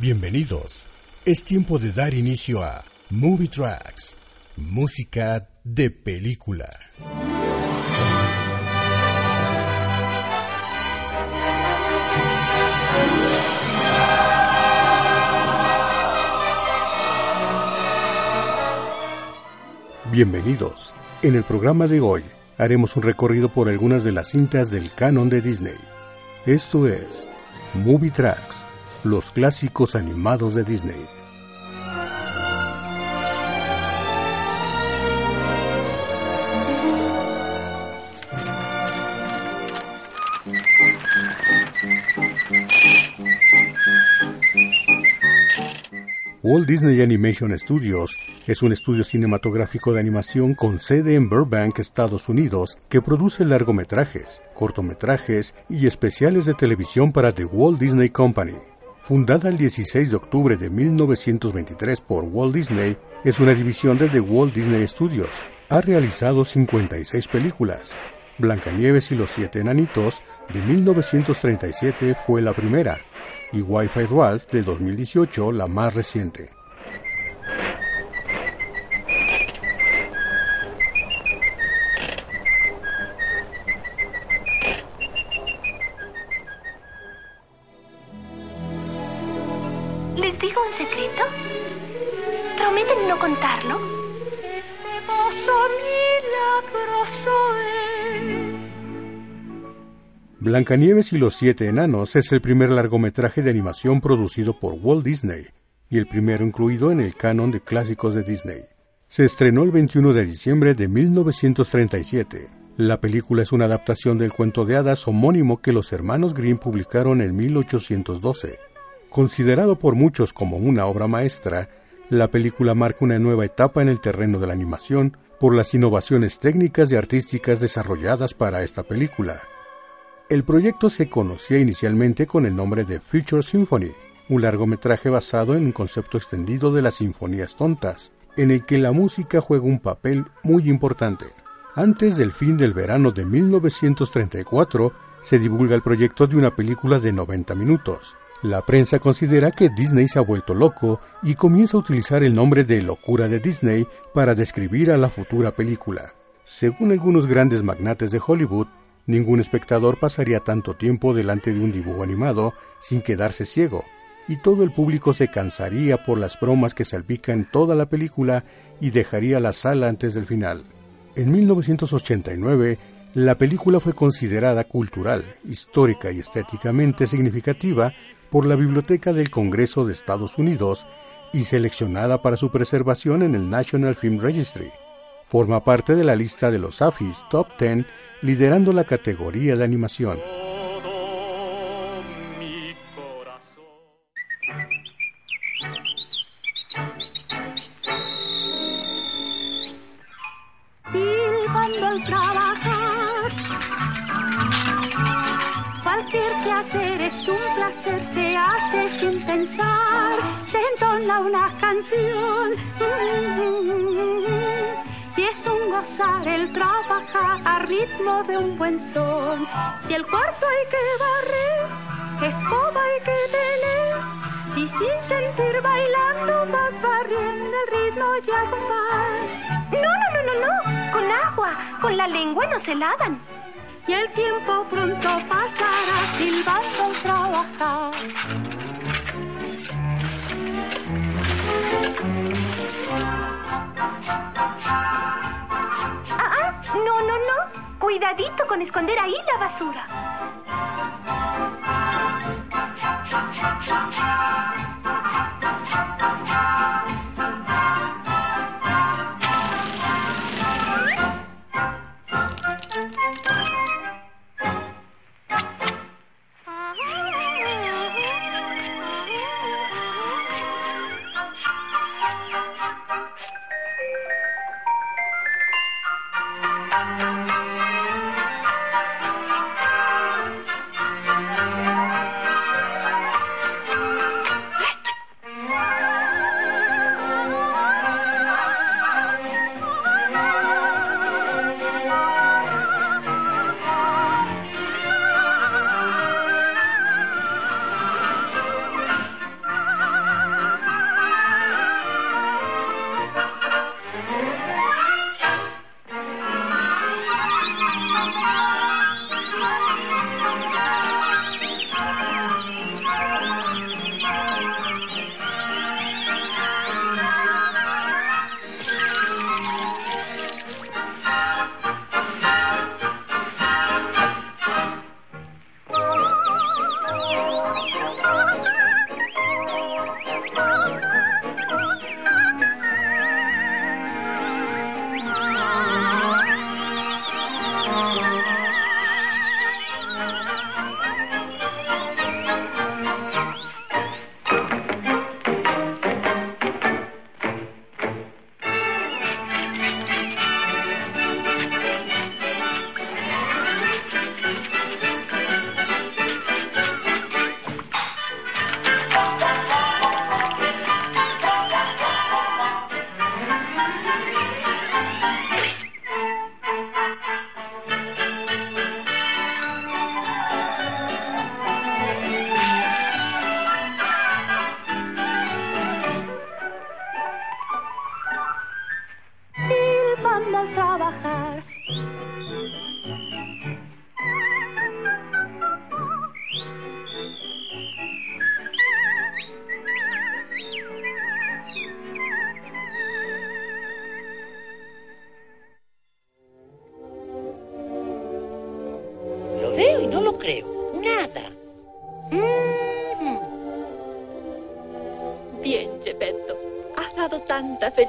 Bienvenidos. Es tiempo de dar inicio a Movie Tracks, música de película. Bienvenidos. En el programa de hoy haremos un recorrido por algunas de las cintas del canon de Disney. Esto es Movie Tracks, los clásicos animados de Disney. Walt Disney Animation Studios es un estudio cinematográfico de animación con sede en Burbank, Estados Unidos, que produce largometrajes, cortometrajes y especiales de televisión para The Walt Disney Company. Fundada el 16 de octubre de 1923 por Walt Disney, es una división de The Walt Disney Studios. Ha realizado 56 películas. Blancanieves y los siete enanitos de 1937 fue la primera y Wi-Fi Ralph de 2018 la más reciente. Blancanieves y los siete enanos es el primer largometraje de animación producido por Walt Disney y el primero incluido en el canon de clásicos de Disney. Se estrenó el 21 de diciembre de 1937. La película es una adaptación del cuento de hadas homónimo que los hermanos Grimm publicaron en 1812. Considerado por muchos como una obra maestra, la película marca una nueva etapa en el terreno de la animación por las innovaciones técnicas y artísticas desarrolladas para esta película. El proyecto se conocía inicialmente con el nombre de Future Symphony, un largometraje basado en un concepto extendido de las sinfonías tontas, en el que la música juega un papel muy importante. Antes del fin del verano de 1934, se divulga el proyecto de una película de 90 minutos. La prensa considera que Disney se ha vuelto loco y comienza a utilizar el nombre de Locura de Disney para describir a la futura película. Según algunos grandes magnates de Hollywood, ningún espectador pasaría tanto tiempo delante de un dibujo animado sin quedarse ciego, y todo el público se cansaría por las bromas que salpican toda la película y dejaría la sala antes del final. En 1989, la película fue considerada cultural, histórica y estéticamente significativa por la Biblioteca del Congreso de Estados Unidos y seleccionada para su preservación en el National Film Registry. Forma parte de la lista de los AFIS Top 10, liderando la categoría de animación. Una canción. Y es un gozar el trabajar a ritmo de un buen son. Si el cuarto hay que barrer, escoba hay que tener. Y sin sentir bailando vas barriendo el ritmo ya vas. No, no, no, no, no. Con agua. Con la lengua no se lavan. Y el tiempo pronto pasará silbando trabajar. Ah, ah. No, no, no. Cuidadito con esconder ahí la basura.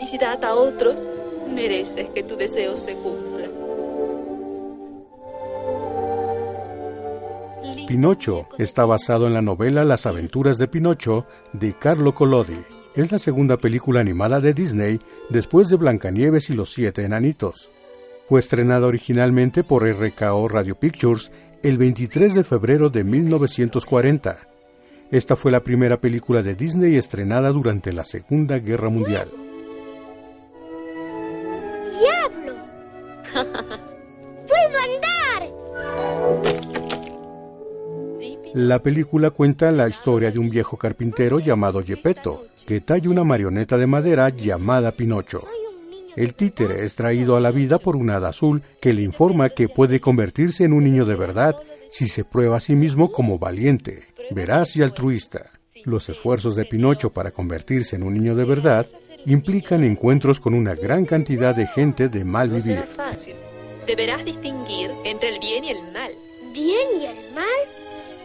Felicidad a otros. Mereces que tu deseo se cumpla. Pinocho está basado en la novela Las aventuras de Pinocho de Carlo Collodi. Es la segunda película animada de Disney después de Blancanieves y los siete enanitos. Fue estrenada originalmente por RKO Radio Pictures el 23 de febrero de 1940. Esta fue la primera película de Disney estrenada durante la Segunda Guerra Mundial. La película cuenta la historia de un viejo carpintero llamado Gepetto, que talla una marioneta de madera llamada Pinocho. El títere es traído a la vida por una hada azul que le informa que puede convertirse en un niño de verdad si se prueba a sí mismo como valiente, veraz y altruista. Los esfuerzos de Pinocho para convertirse en un niño de verdad implican encuentros con una gran cantidad de gente de mal No vivir. será fácil. Deberás distinguir entre el bien y el mal. ¿Bien y el mal?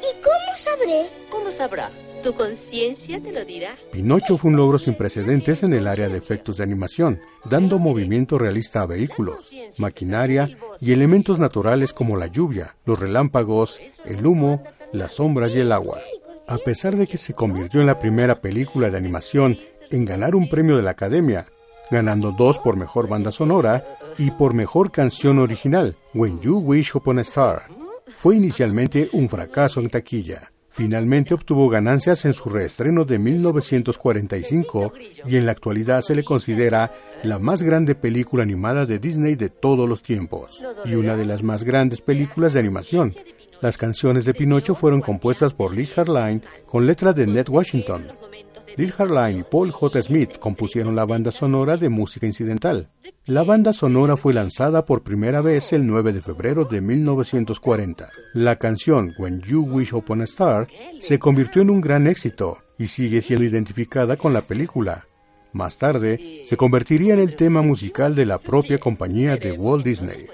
¿Y cómo sabré? ¿Cómo sabrá? Tu conciencia te lo dirá. Pinocho fue un logro sin precedentes en el área de efectos de animación, dando movimiento realista a vehículos, maquinaria y elementos naturales como la lluvia, los relámpagos, el humo, las sombras y el agua. A pesar de que se convirtió en la primera película de animación en ganar un premio de la Academia, ganando dos por mejor banda sonora y por mejor canción original, When You Wish Upon a Star, fue inicialmente un fracaso en taquilla. Finalmente obtuvo ganancias en su reestreno de 1945 y en la actualidad se le considera la más grande película animada de Disney de todos los tiempos y una de las más grandes películas de animación. Las canciones de Pinocho fueron compuestas por Lee Harline con letra de Ned Washington. Lee Harline y Paul J. Smith compusieron la banda sonora de música incidental. La banda sonora fue lanzada por primera vez el 9 de febrero de 1940. La canción When You Wish Upon a Star se convirtió en un gran éxito y sigue siendo identificada con la película. Más tarde, se convertiría en el tema musical de la propia compañía de Walt Disney.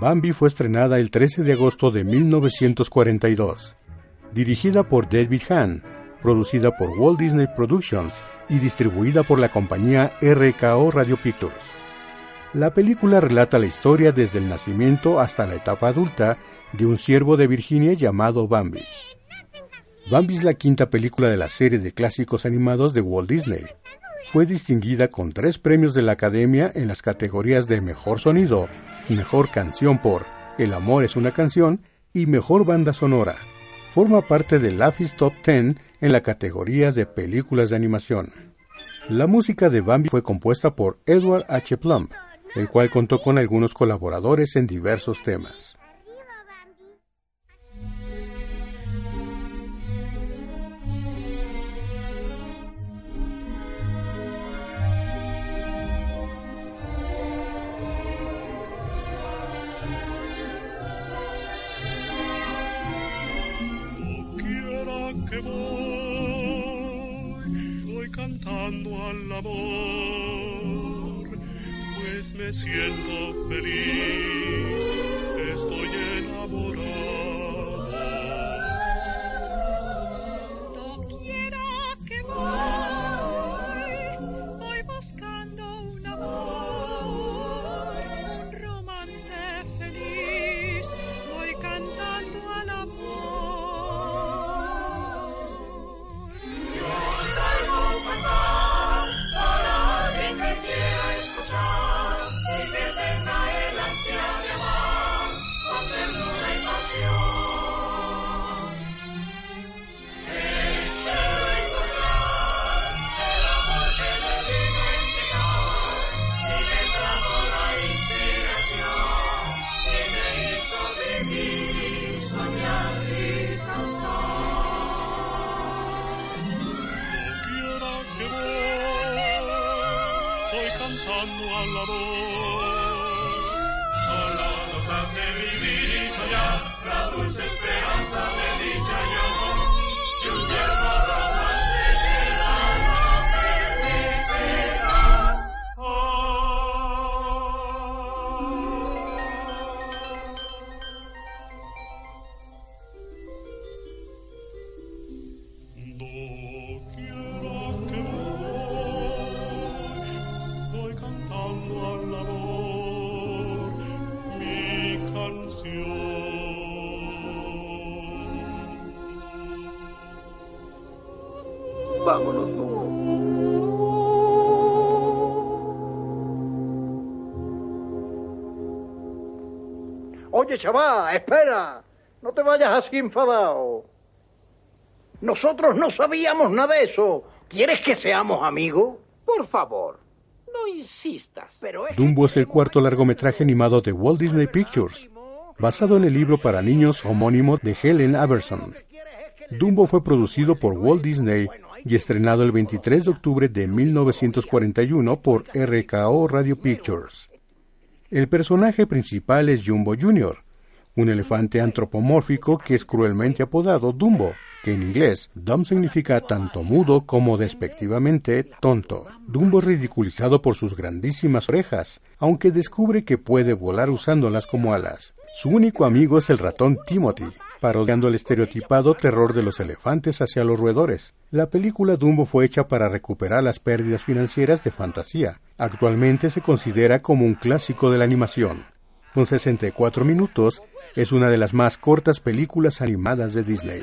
Bambi fue estrenada el 13 de agosto de 1942. Dirigida por David Hahn, producida por Walt Disney Productions y distribuida por la compañía RKO Radio Pictures. La película relata la historia desde el nacimiento hasta la etapa adulta de un ciervo de Virginia llamado Bambi. Bambi es la quinta película de la serie de clásicos animados de Walt Disney. Fue distinguida con tres premios de la Academia en las categorías de Mejor Sonido, Mejor Canción por El Amor es una canción y Mejor Banda Sonora. Forma parte del LAFIS Top 10 en la categoría de películas de animación. La música de Bambi fue compuesta por Edward H. Plum, el cual contó con algunos colaboradores en diversos temas. Al amor, pues me siento feliz, estoy enamorado. Canción. Vámonos, Dumbo. Oye, chaval, espera. No te vayas así enfadado. Nosotros no sabíamos nada de eso. ¿Quieres que seamos amigos? Por favor, no insistas. Pero es Dumbo es el cuarto largometraje animado de Walt Disney Pictures, basado en el libro para niños homónimo de Helen Aberson. Dumbo fue producido por Walt Disney y estrenado el 23 de octubre de 1941 por RKO Radio Pictures. El personaje principal es Jumbo Jr., un elefante antropomórfico que es cruelmente apodado Dumbo, que en inglés Dumb significa tanto mudo como despectivamente tonto. Dumbo es ridiculizado por sus grandísimas orejas, aunque descubre que puede volar usándolas como alas. Su único amigo es el ratón Timothy, parodiando el estereotipado terror de los elefantes hacia los roedores. La película Dumbo fue hecha para recuperar las pérdidas financieras de fantasía. Actualmente se considera como un clásico de la animación. Con 64 minutos, es una de las más cortas películas animadas de Disney.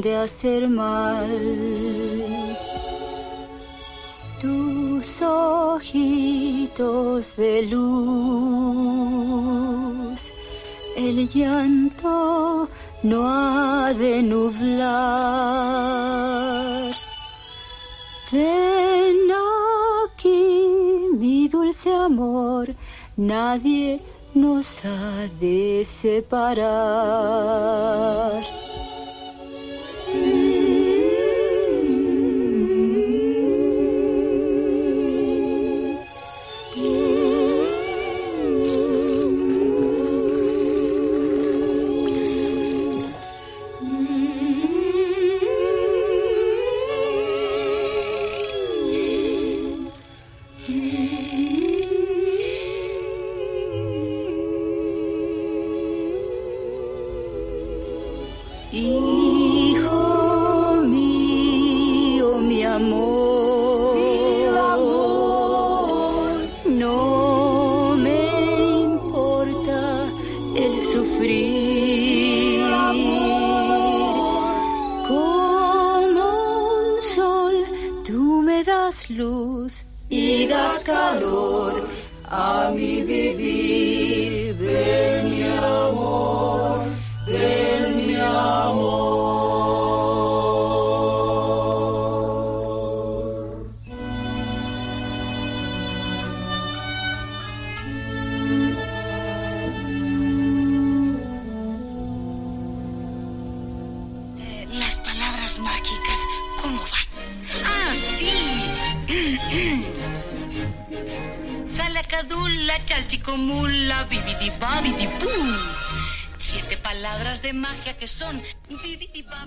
De hacer mal. Tus ojitos de luz, el llanto no ha de nublar. Ven aquí, mi dulce amor, nadie nos ha de separar.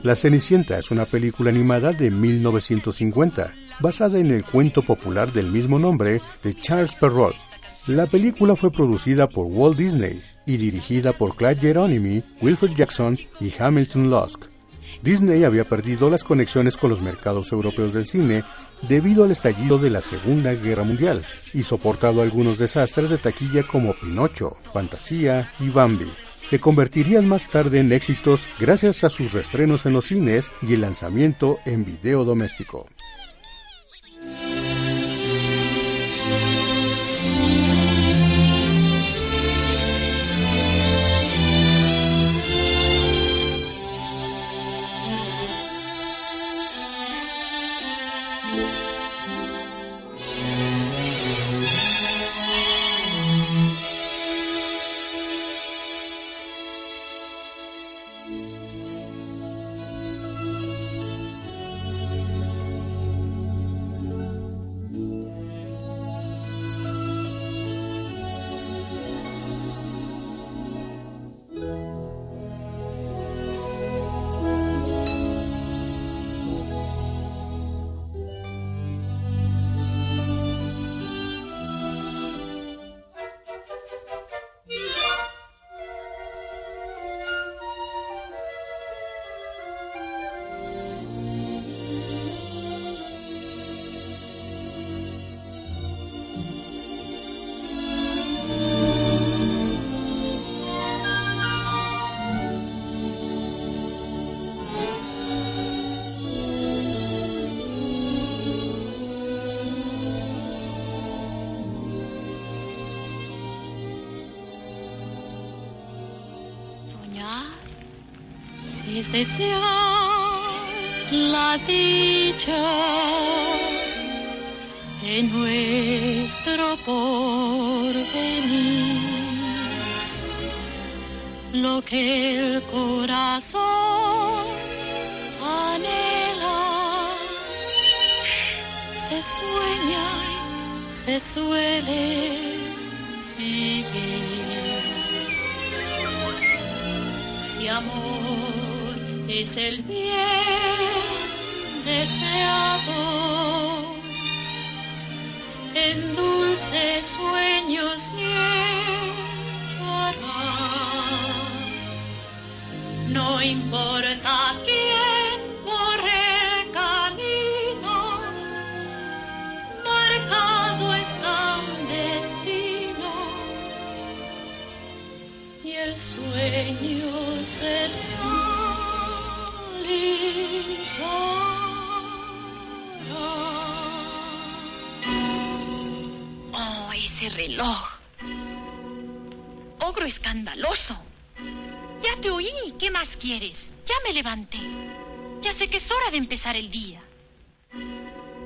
La Cenicienta es una película animada de 1950, basada en el cuento popular del mismo nombre de Charles Perrault. La película fue producida por Walt Disney y dirigida por Clyde Geronimi, Wilfred Jackson y Hamilton Lusk. Disney había perdido las conexiones con los mercados europeos del cine debido al estallido de la Segunda Guerra Mundial y soportado algunos desastres de taquilla como Pinocho, Fantasía y Bambi. Se convertirían más tarde en éxitos gracias a sus restrenos en los cines y el lanzamiento en video doméstico. Desear la dicha en nuestro porvenir. Lo que el corazón anhela se sueña y se suele vivir. Si amor es el bien deseado, en dulces sueños llevará. importa quién por el camino, marcado está un destino y el sueño Oh, ese reloj. Ogro escandaloso. Ya te oí. ¿Qué más quieres? Ya me levanté. Ya sé que es hora de empezar el día.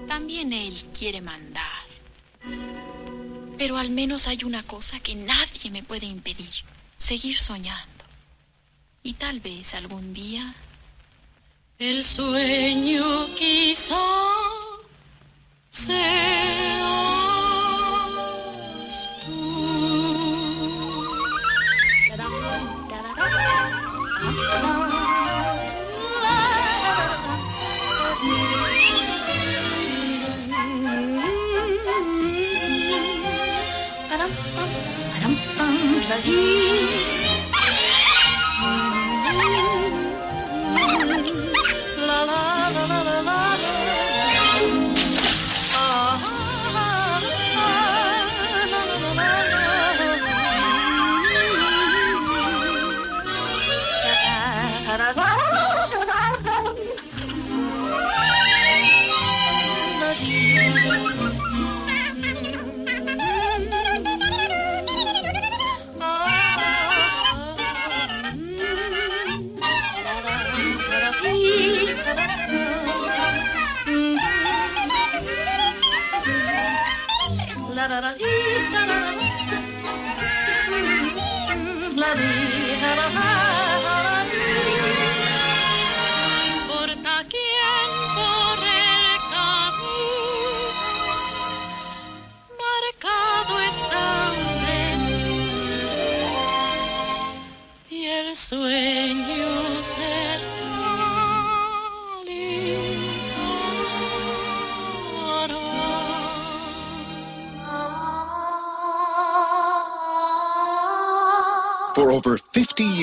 También él quiere mandar. Pero al menos hay una cosa que nadie me puede impedir. Seguir soñando. Y tal vez algún día el sueño quizá seas tú.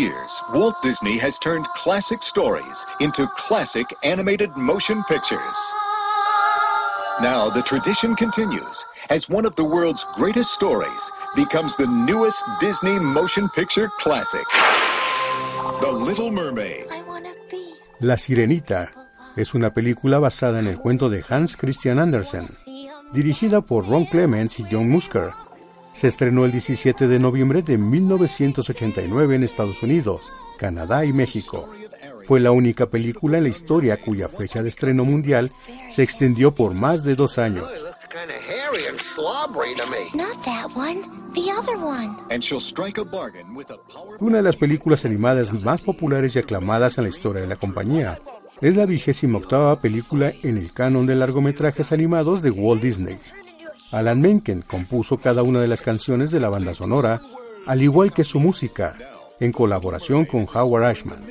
Years, Walt Disney has turned classic stories into classic animated motion pictures. Now the tradition continues as one of the world's greatest stories becomes the newest Disney motion picture classic. The Little Mermaid. La Sirenita es una película basada en el cuento de Hans Christian Andersen, dirigida por Ron Clements y John Musker. Se estrenó el 17 de noviembre de 1989 en Estados Unidos, Canadá y México. Fue la única película en la historia cuya fecha de estreno mundial se extendió por más de dos años. Not that one. The other one. And she'll strike a bargain with a powerful Una de las películas animadas más populares y aclamadas en la historia de la compañía. Es la vigésima octava película en el canon de largometrajes animados de Walt Disney. Alan Menken compuso cada una de las canciones de la banda sonora, al igual que su música, en colaboración con Howard Ashman.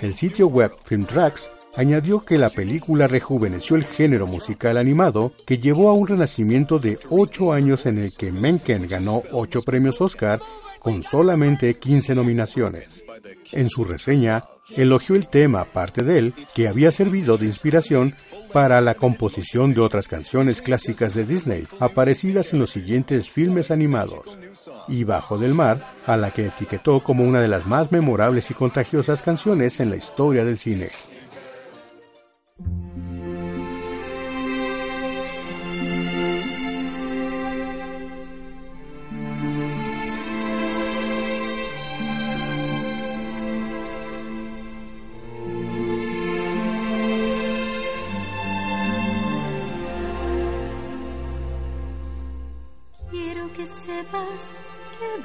El sitio web Filmtracks añadió que la película rejuveneció el género musical animado que llevó a un renacimiento de ocho años en el que Menken ganó ocho premios Oscar con solamente 15 nominaciones. En su reseña, elogió el tema, parte de él, que había servido de inspiración para la composición de otras canciones clásicas de Disney, aparecidas en los siguientes filmes animados, y Bajo del Mar, a la que etiquetó como una de las más memorables y contagiosas canciones en la historia del cine.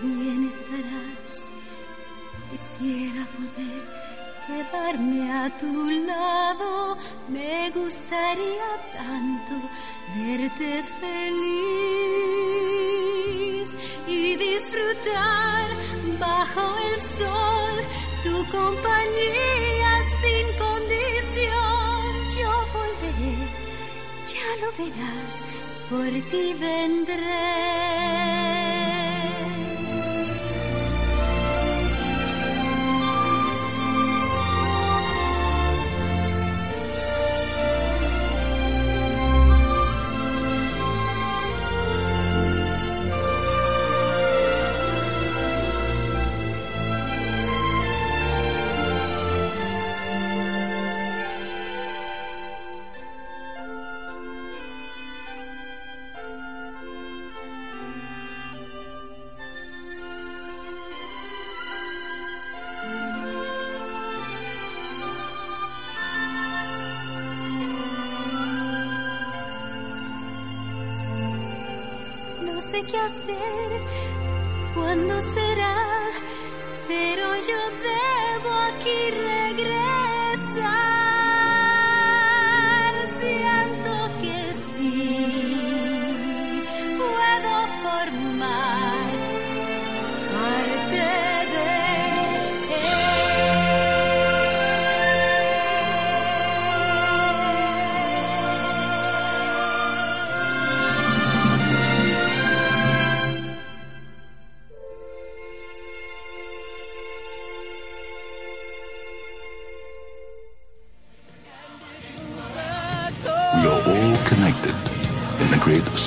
Bien estarás. Quisiera poder quedarme a tu lado. Me gustaría tanto verte feliz y disfrutar bajo el sol tu compañía sin condición. Yo volveré, ya lo verás por ti vendré. Sé qué hacer, cuándo será, pero yo debo aquí regresar.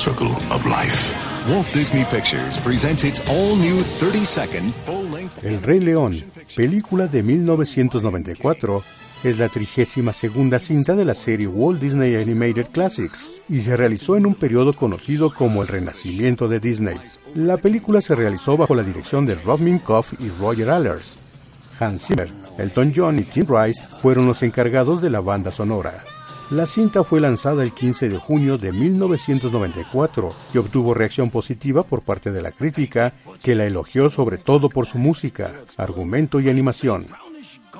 Circle of life. Walt Disney Pictures presents its all-new 30-second full-length... El Rey León, película de 1994, es la trigésima segunda cinta de la serie Walt Disney Animated Classics y se realizó en un periodo conocido como el Renacimiento de Disney. La película se realizó bajo la dirección de Rob Minkoff y Roger Allers. Hans Zimmer, Elton John y Tim Rice fueron los encargados de la banda sonora. La cinta fue lanzada el 15 de junio de 1994 y obtuvo reacción positiva por parte de la crítica, que la elogió sobre todo por su música, argumento y animación.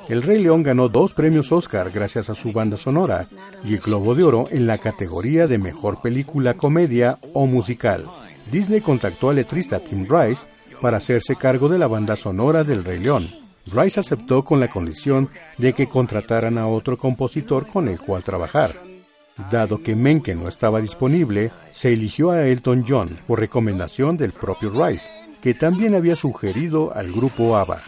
El Rey León ganó dos premios Oscar gracias a su banda sonora y el Globo de Oro en la categoría de Mejor Película Comedia o Musical. Disney contactó al letrista Tim Rice para hacerse cargo de la banda sonora del Rey León. Rice aceptó con la condición de que contrataran a otro compositor con el cual trabajar. Dado que Menken no estaba disponible, se eligió a Elton John por recomendación del propio Rice, que también había sugerido al grupo ABBA.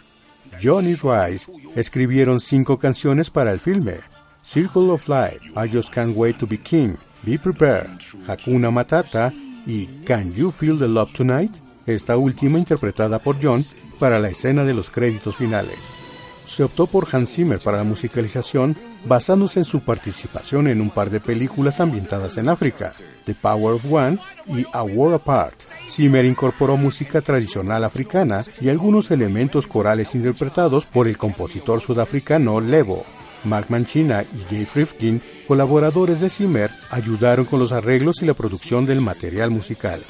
John y Rice escribieron cinco canciones para el filme: Circle of Life, I Just Can't Wait to Be King, Be Prepared, Hakuna Matata y Can You Feel the Love Tonight, esta última interpretada por John para la escena de los créditos finales. Se optó por Hans Zimmer para la musicalización basándose en su participación en un par de películas ambientadas en África, The Power of One y A War Apart. Zimmer incorporó música tradicional africana y algunos elementos corales interpretados por el compositor sudafricano Levo. Mark Mancina y Jay Rifkin, colaboradores de Zimmer, ayudaron con los arreglos y la producción del material musical.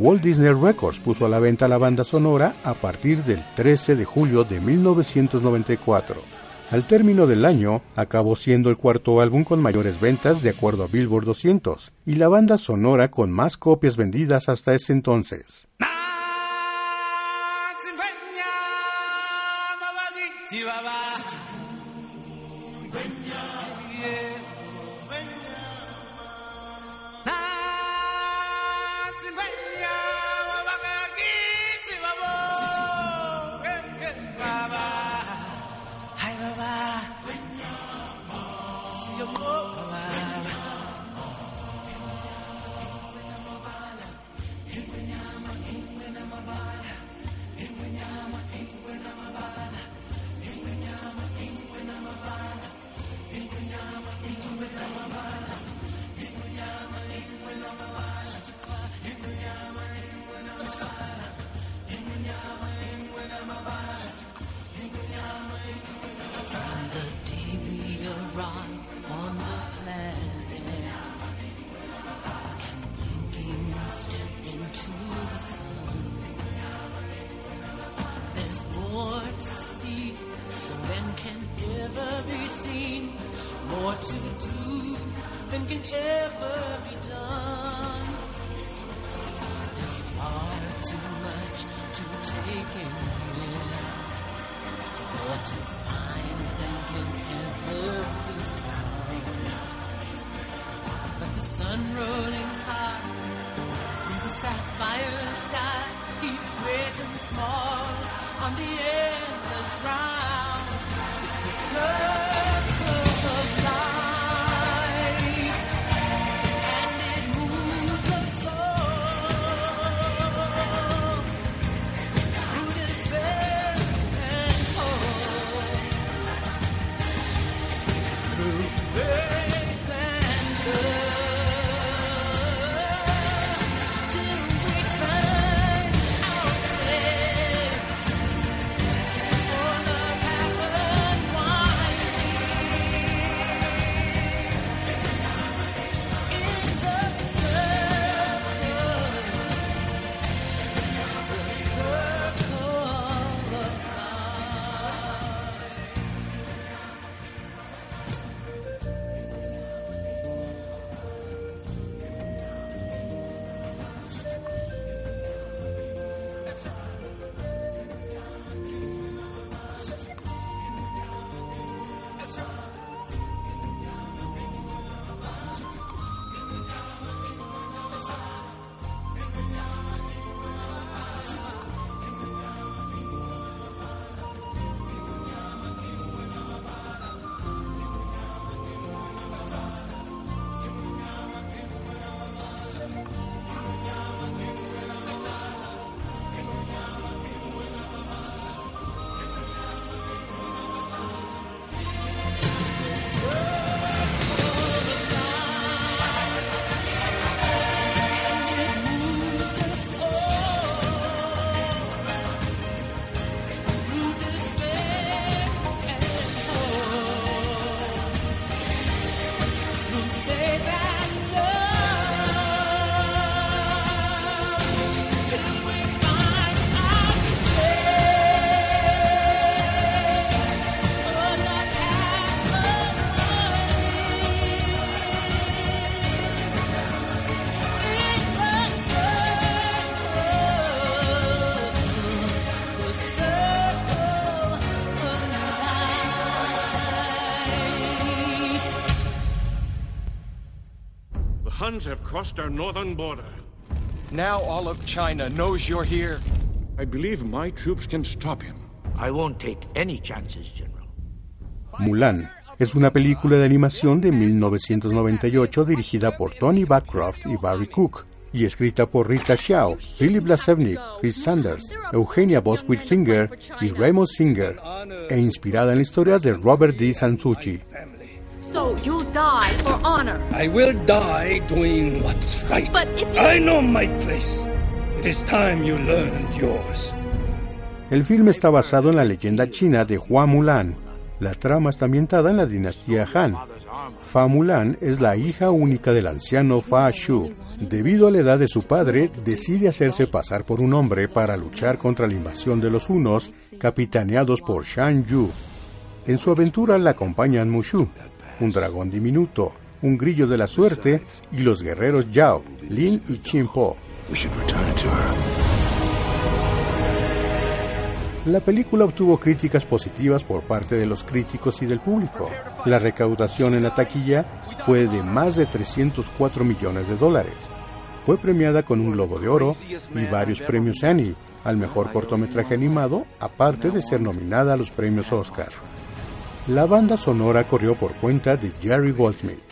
Walt Disney Records puso a la venta la banda sonora a partir del 13 de julio de 1994. Al término del año, acabó siendo el cuarto álbum con mayores ventas de acuerdo a Billboard 200 y la banda sonora con más copias vendidas hasta ese entonces. Than can ever be done. There's far too much to take in, more to find than can ever be found. But the sun rolling high through the sapphire sky keeps great and small on the endless round. It's the circle crossed our northern border. Now all of China knows you're here. I believe my troops can stop him. I won't take any chances, General. Mulan es una película de animación de 1998 dirigida por Tony Backcroft y Barry Cook y escrita por Rita Xiao, Philip Lasevnik, Chris Sanders, Eugenia Boswitz Singer y Raymond Singer, e inspirada en la historia de Robert D. Sansucci. You die for honor. I will die doing what's right. But if you... I know my place. It is time you learned yours. El filme está basado en la leyenda china de Hua Mulan. La trama está ambientada en la dinastía Han. Fa Mulan es la hija única del anciano Fa Shu. Debido a la edad de su padre, decide hacerse pasar por un hombre para luchar contra la invasión de los hunos, capitaneados por Shan Yu. En su aventura la acompañan Mushu, un dragón diminuto, un grillo de la suerte y los guerreros Yao, Lin y Qin Po. La película obtuvo críticas positivas por parte de los críticos y del público. La recaudación en la taquilla fue de más de 304 millones de dólares. Fue premiada con un Globo de Oro y varios premios Annie al mejor cortometraje animado, aparte de ser nominada a los premios Oscar. La banda sonora corrió por cuenta de Jerry Goldsmith.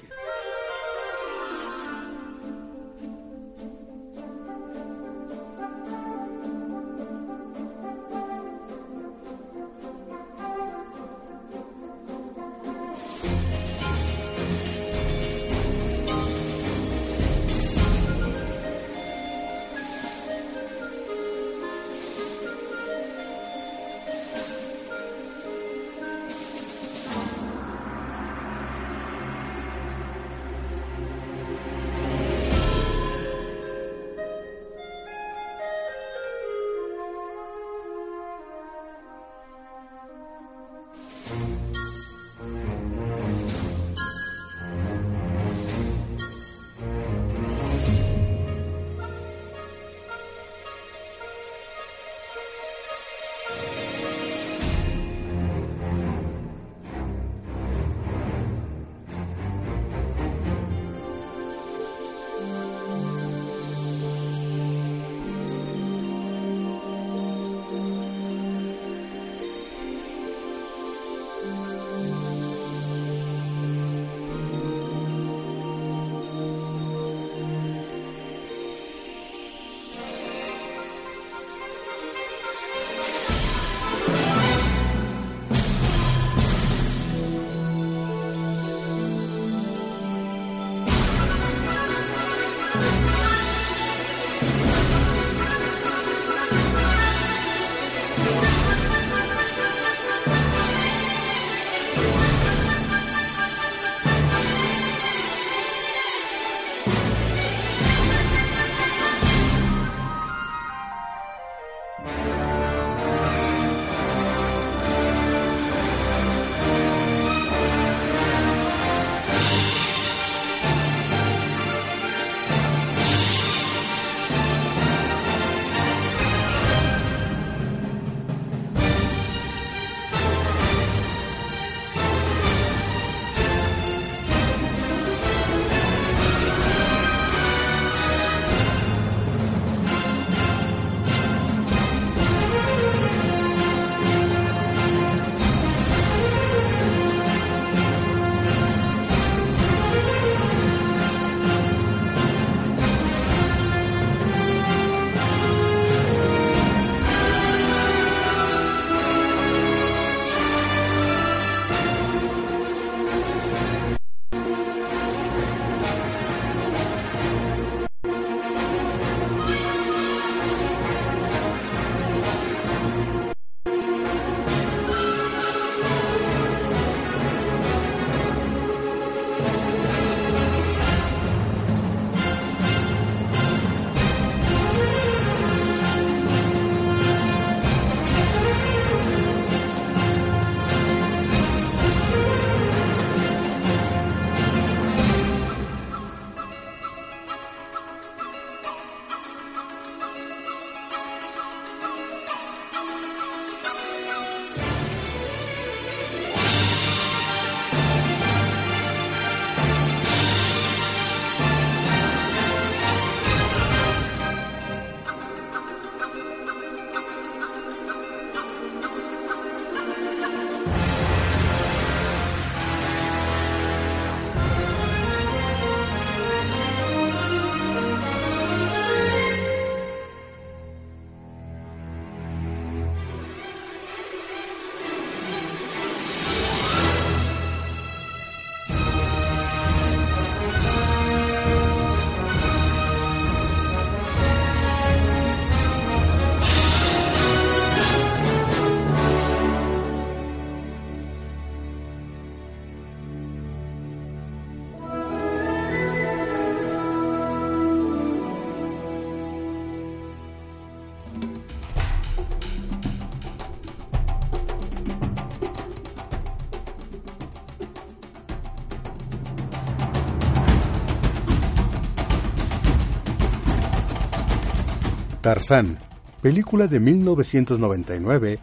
Tarzán, película de 1999,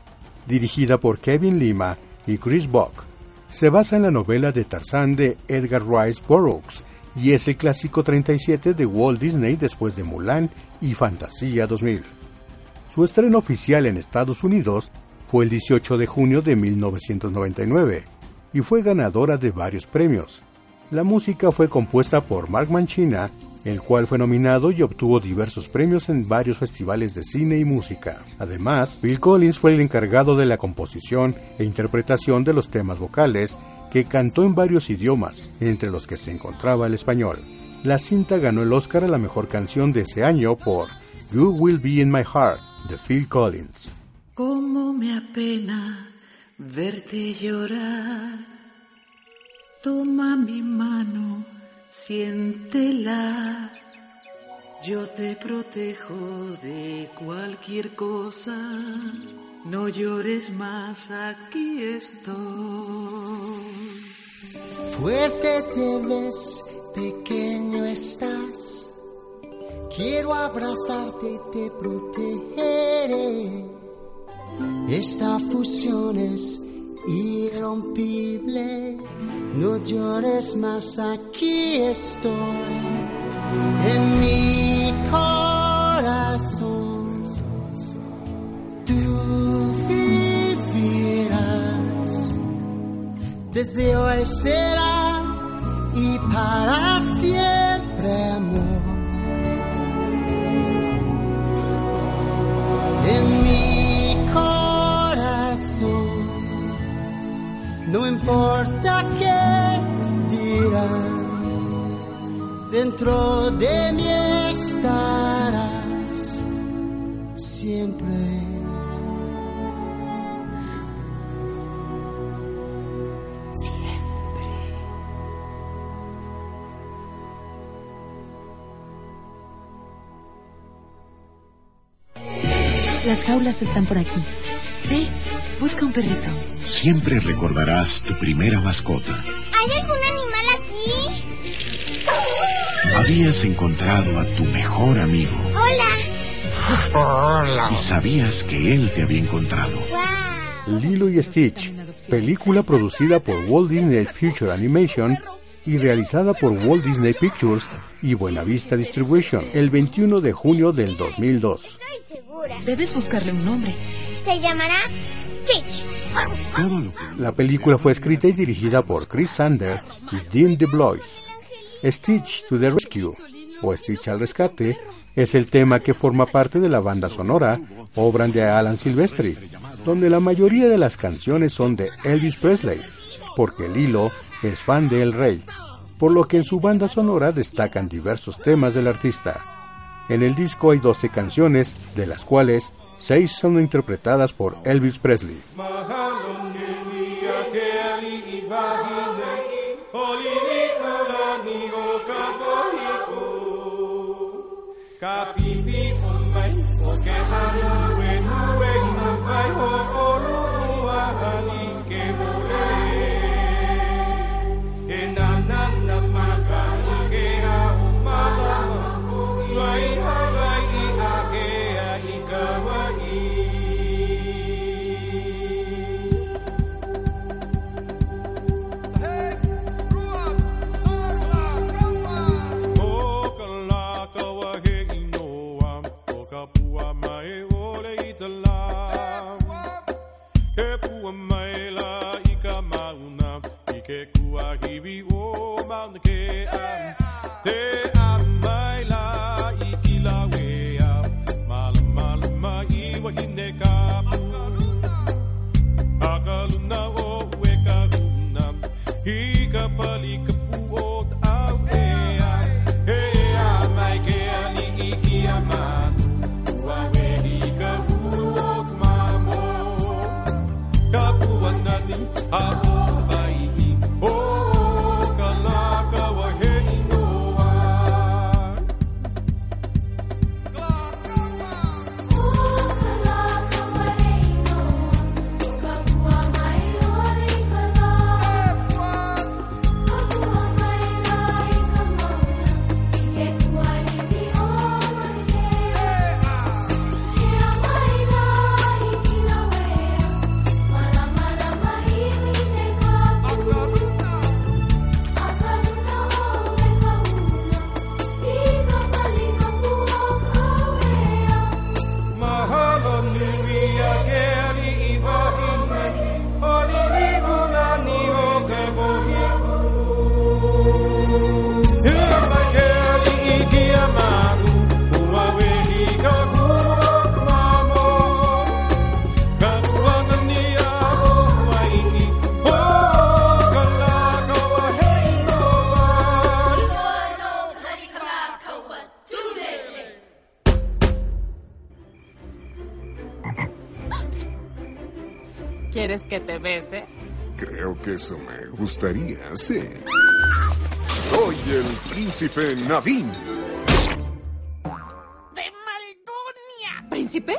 dirigida por Kevin Lima y Chris Buck. Se basa en la novela de Tarzán de Edgar Rice Burroughs y es el clásico 37 de Walt Disney después de Mulan y Fantasía 2000. Su estreno oficial en Estados Unidos fue el 18 de junio de 1999 y fue ganadora de varios premios. La música fue compuesta por Mark Mancina, el cual fue nominado y obtuvo diversos premios en varios festivales de cine y música. Además, Bill Collins fue el encargado de la composición e interpretación de los temas vocales, que cantó en varios idiomas, entre los que se encontraba el español. La cinta ganó el Oscar a la mejor canción de ese año por You Will Be in My Heart, de Phil Collins. Cómo me apena verte llorar. Toma mi mano, siéntela. Yo te protejo de cualquier cosa. No llores más, aquí estoy. Fuerte te ves, pequeño estás. Quiero abrazarte y te protegeré. Esta fusión es irrompible. No llores más, aquí estoy. En mi corazón. Tú vivirás. Desde hoy será y para siempre amor. En no importa qué dirán, dentro de mí estarás siempre. Las jaulas están por aquí. Ve, busca un perrito. Siempre recordarás tu primera mascota. ¿Hay algún animal aquí? Habías encontrado a tu mejor amigo Hola. y sabías que él te había encontrado. Lilo y Stitch, película producida por Walt Disney Future Animation y realizada por Walt Disney Pictures y Buenavista Distribution el 21 de junio del 2002. Debes buscarle un nombre. Se llamará. La película fue escrita y dirigida por Chris Sander y Dean DeBlois. Stitch to the Rescue, o Stitch al Rescate, es el tema que forma parte de la banda sonora, obra de Alan Silvestri, donde la mayoría de las canciones son de Elvis Presley, porque Lilo es fan de El Rey, por lo que en su banda sonora destacan diversos temas del artista. En el disco hay 12 canciones, de las cuales seis son interpretadas por Elvis Presley. up. ¿Quieres que te bese? Creo que eso me gustaría, sí. Soy el príncipe Navin. ¿Príncipe?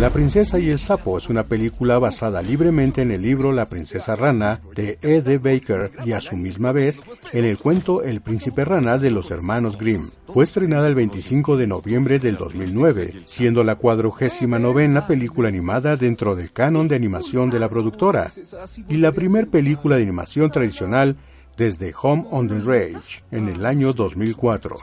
La princesa y el sapo es una película basada libremente en el libro La princesa rana de E. D. Baker y a su misma vez en el cuento El príncipe rana de los hermanos Grimm. Fue estrenada el 25 de noviembre del 2009, siendo la cuadragésima novena película animada dentro del canon de animación de la productora y la primer película de animación tradicional desde Home on the Range en el año 2004.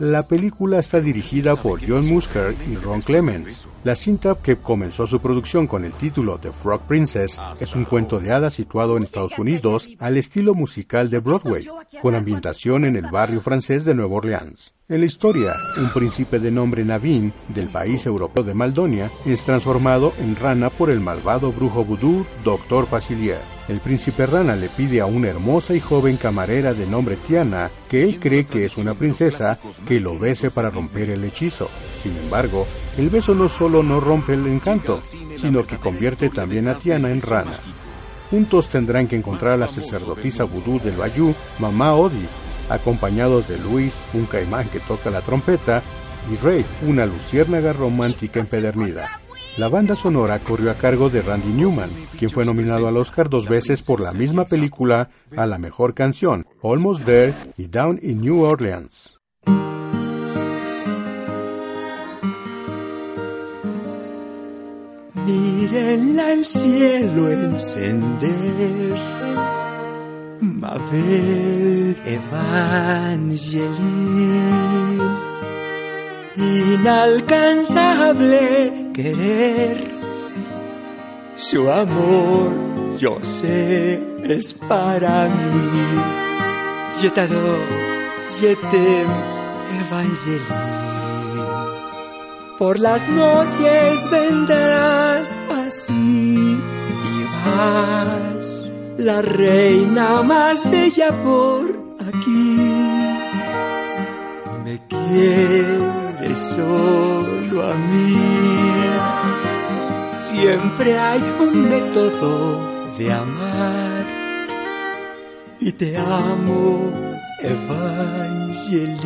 La película está dirigida por John Musker y Ron Clements. La cinta que comenzó su producción con el título The Frog Princess es un cuento de hadas situado en Estados Unidos al estilo musical de Broadway, con ambientación en el barrio francés de Nueva Orleans. En la historia, un príncipe de nombre Navin, del país europeo de Maldonia, es transformado en rana por el malvado brujo vudú Dr. Facilier. El príncipe rana le pide a una hermosa y joven camarera de nombre Tiana, que él cree que es una princesa, que lo bese para romper el hechizo. Sin embargo, el beso no solo no rompe el encanto, sino que convierte también a Tiana en rana. Juntos tendrán que encontrar a la sacerdotisa vudú del Bayou, Mamá Odi, acompañados de Luis, un caimán que toca la trompeta, y Ray, una luciérnaga romántica empedernida. La banda sonora corrió a cargo de Randy Newman, quien fue nominado al Oscar dos veces por la misma película a la mejor canción, Almost There y Down in New Orleans. Mírenla el cielo encender. Mabel Evangeline. Inalcanzable querer. Su amor, yo sé, es para mí. Je t'aime, Evangeline. Por las noches vendrás así y vas, la reina más bella por aquí. Me quieres solo a mí. Siempre hay un método de amar y te amo, Evangeline.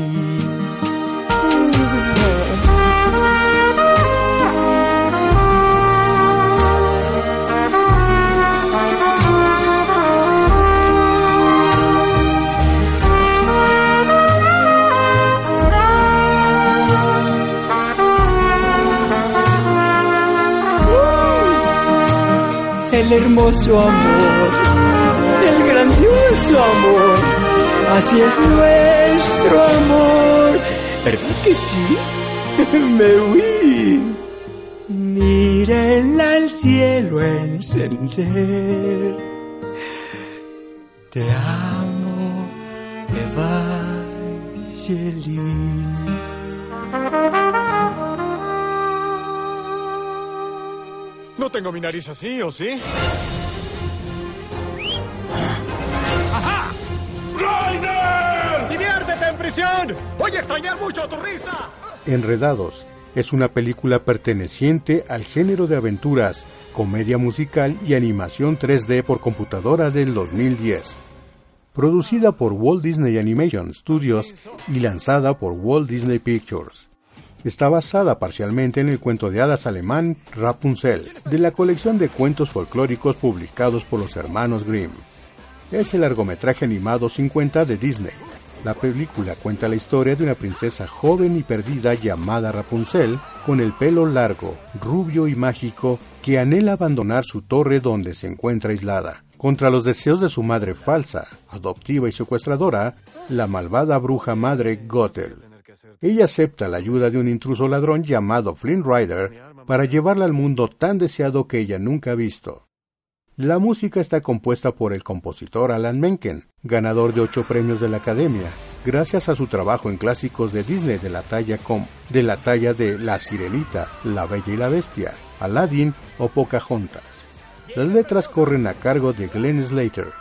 El hermoso amor, el grandioso amor, así es nuestro amor. ¿Verdad que sí? Me huí. Mírenla el cielo encender. Te amo, Evangeline. No tengo mi nariz así, ¿o sí? ¡Ryder! ¡Diviértete en prisión! ¡Voy a extrañar mucho tu risa! Enredados es una película perteneciente al género de aventuras, comedia musical y animación 3D por computadora del 2010. Producida por Walt Disney Animation Studios y lanzada por Walt Disney Pictures. Está basada parcialmente en el cuento de hadas alemán Rapunzel, de la colección de cuentos folclóricos publicados por los hermanos Grimm. Es el largometraje animado 50 de Disney. La película cuenta la historia de una princesa joven y perdida llamada Rapunzel, con el pelo largo, rubio y mágico, que anhela abandonar su torre donde se encuentra aislada, contra los deseos de su madre falsa, adoptiva y secuestradora, la malvada bruja madre Gothel. Ella acepta la ayuda de un intruso ladrón llamado Flynn Rider para llevarla al mundo tan deseado que ella nunca ha visto. La música está compuesta por el compositor Alan Menken, ganador de ocho premios de la Academia, gracias a su trabajo en clásicos de Disney de la talla com, de la talla de La Sirenita, La Bella y la Bestia, Aladdin o Pocahontas. Las letras corren a cargo de Glenn Slater.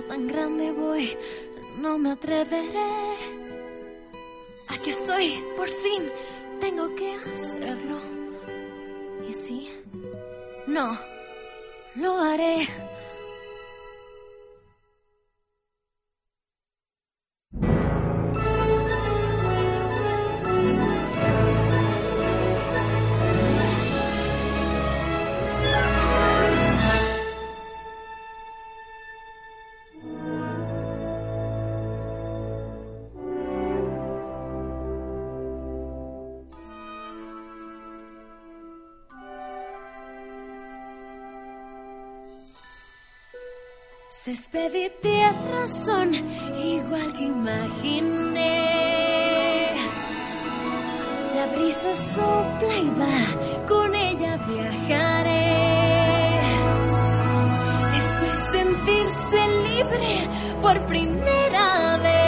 Tan grande voy, no me atreveré. Aquí estoy, por fin, tengo que hacerlo. ¿Y sí? No, lo haré. Césped y tierra son igual que imaginé. La brisa sopla y va, con ella viajaré. Esto es sentirse libre por primera vez.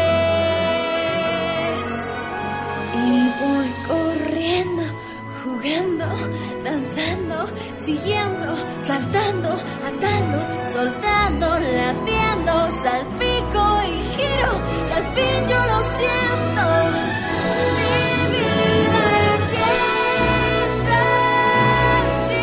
Y voy corriendo, jugando, danzando, siguiendo, saltando, atando, soltando, latiendo, salpico y giro, y al fin yo lo siento. Mi vida empieza así.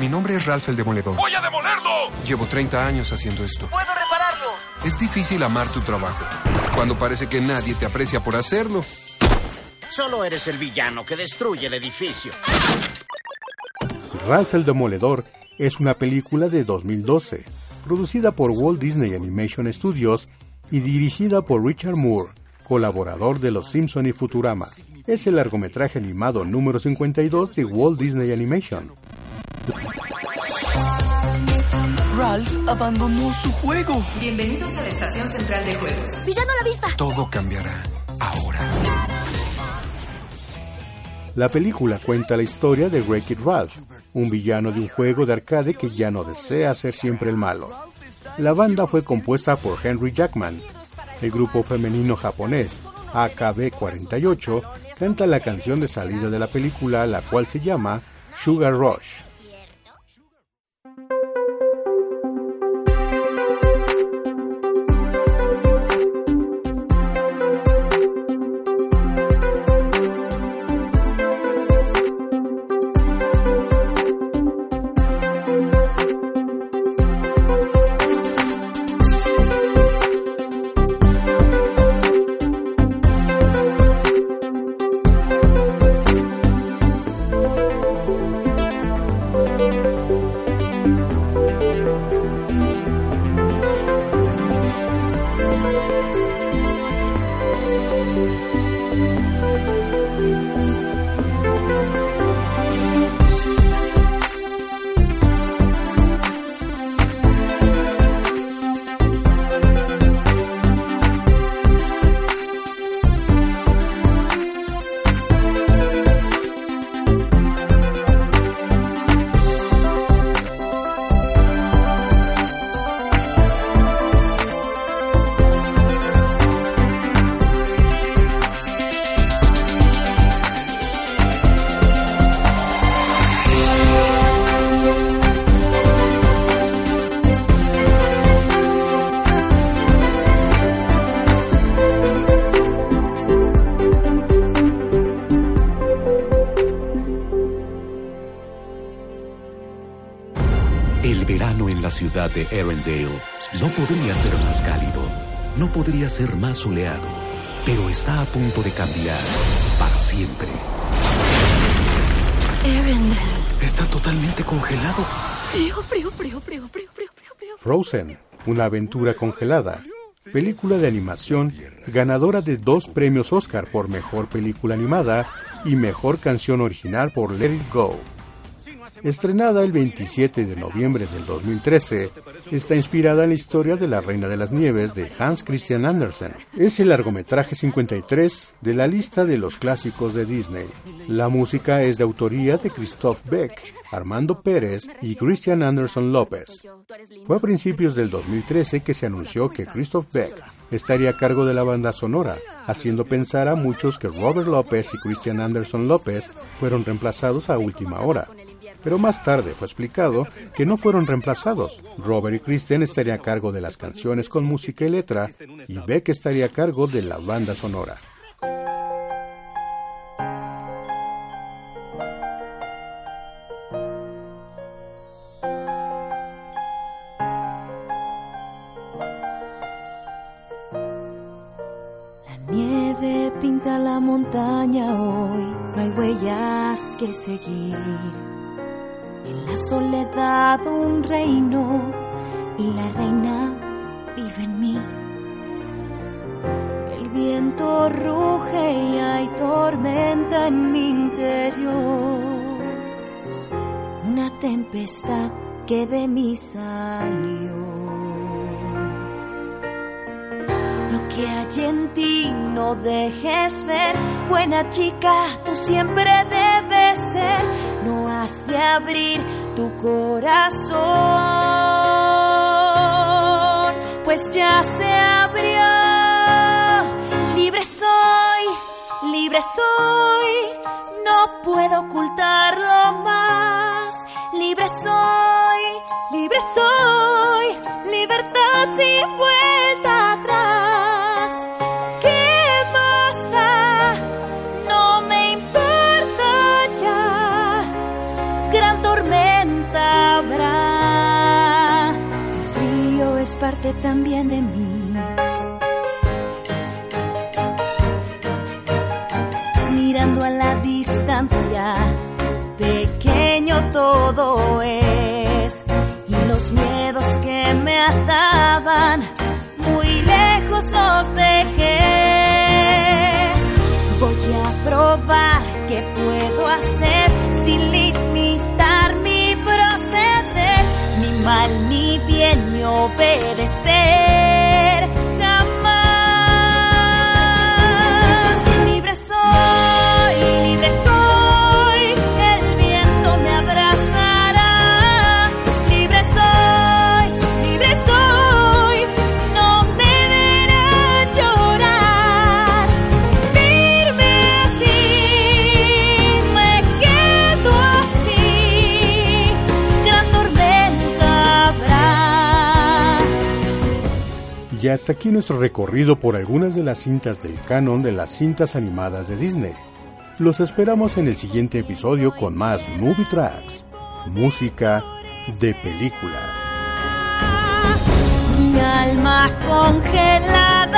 Mi nombre es Ralph el Demoledor. ¡Voy a demolerlo! Llevo 30 años haciendo esto. ¡Puedo! Es difícil amar tu trabajo, cuando parece que nadie te aprecia por hacerlo. Solo eres el villano que destruye el edificio. Ralph el Demoledor es una película de 2012, producida por Walt Disney Animation Studios y dirigida por Richard Moore, colaborador de Los Simpson y Futurama. Es el largometraje animado número 52 de Walt Disney Animation. Ralph abandonó su juego. Bienvenidos a la estación central de juegos. Villano a la vista. Todo cambiará ahora. La película cuenta la historia de Wreck-It Ralph, un villano de un juego de arcade que ya no desea ser siempre el malo. La banda fue compuesta por Henry Jackman. El grupo femenino japonés AKB48 canta la canción de salida de la película, la cual se llama Sugar Rush. El Arendelle no podría ser más cálido, no podría ser más soleado, pero está a punto de cambiar para siempre. Arendelle. Está totalmente congelado. Frío, frío, frío, frío, frío, frío, frío, frío. Frozen, una aventura congelada. Película de animación ganadora de dos premios Oscar por Mejor Película Animada y Mejor Canción Original por Let It Go. Estrenada el 27 de noviembre del 2013, está inspirada en la historia de la Reina de las Nieves de Hans Christian Andersen. Es el largometraje 53 de la lista de los clásicos de Disney. La música es de autoría de Christoph Beck, Armando Pérez y Christian Anderson López. Fue a principios del 2013 que se anunció que Christoph Beck estaría a cargo de la banda sonora, haciendo pensar a muchos que Robert López y Christian Anderson López fueron reemplazados a última hora. Pero más tarde fue explicado que no fueron reemplazados. Robert y Christian estarían a cargo de las canciones con música y letra y Beck estaría a cargo de la banda sonora. Qué puedo hacer sin limitar mi proceder, ni mal ni bien ni obedecer. Hasta aquí nuestro recorrido por algunas de las cintas del canon de las cintas animadas de Disney. Los esperamos en el siguiente episodio con más Movie Tracks, música de película. Mi alma congelada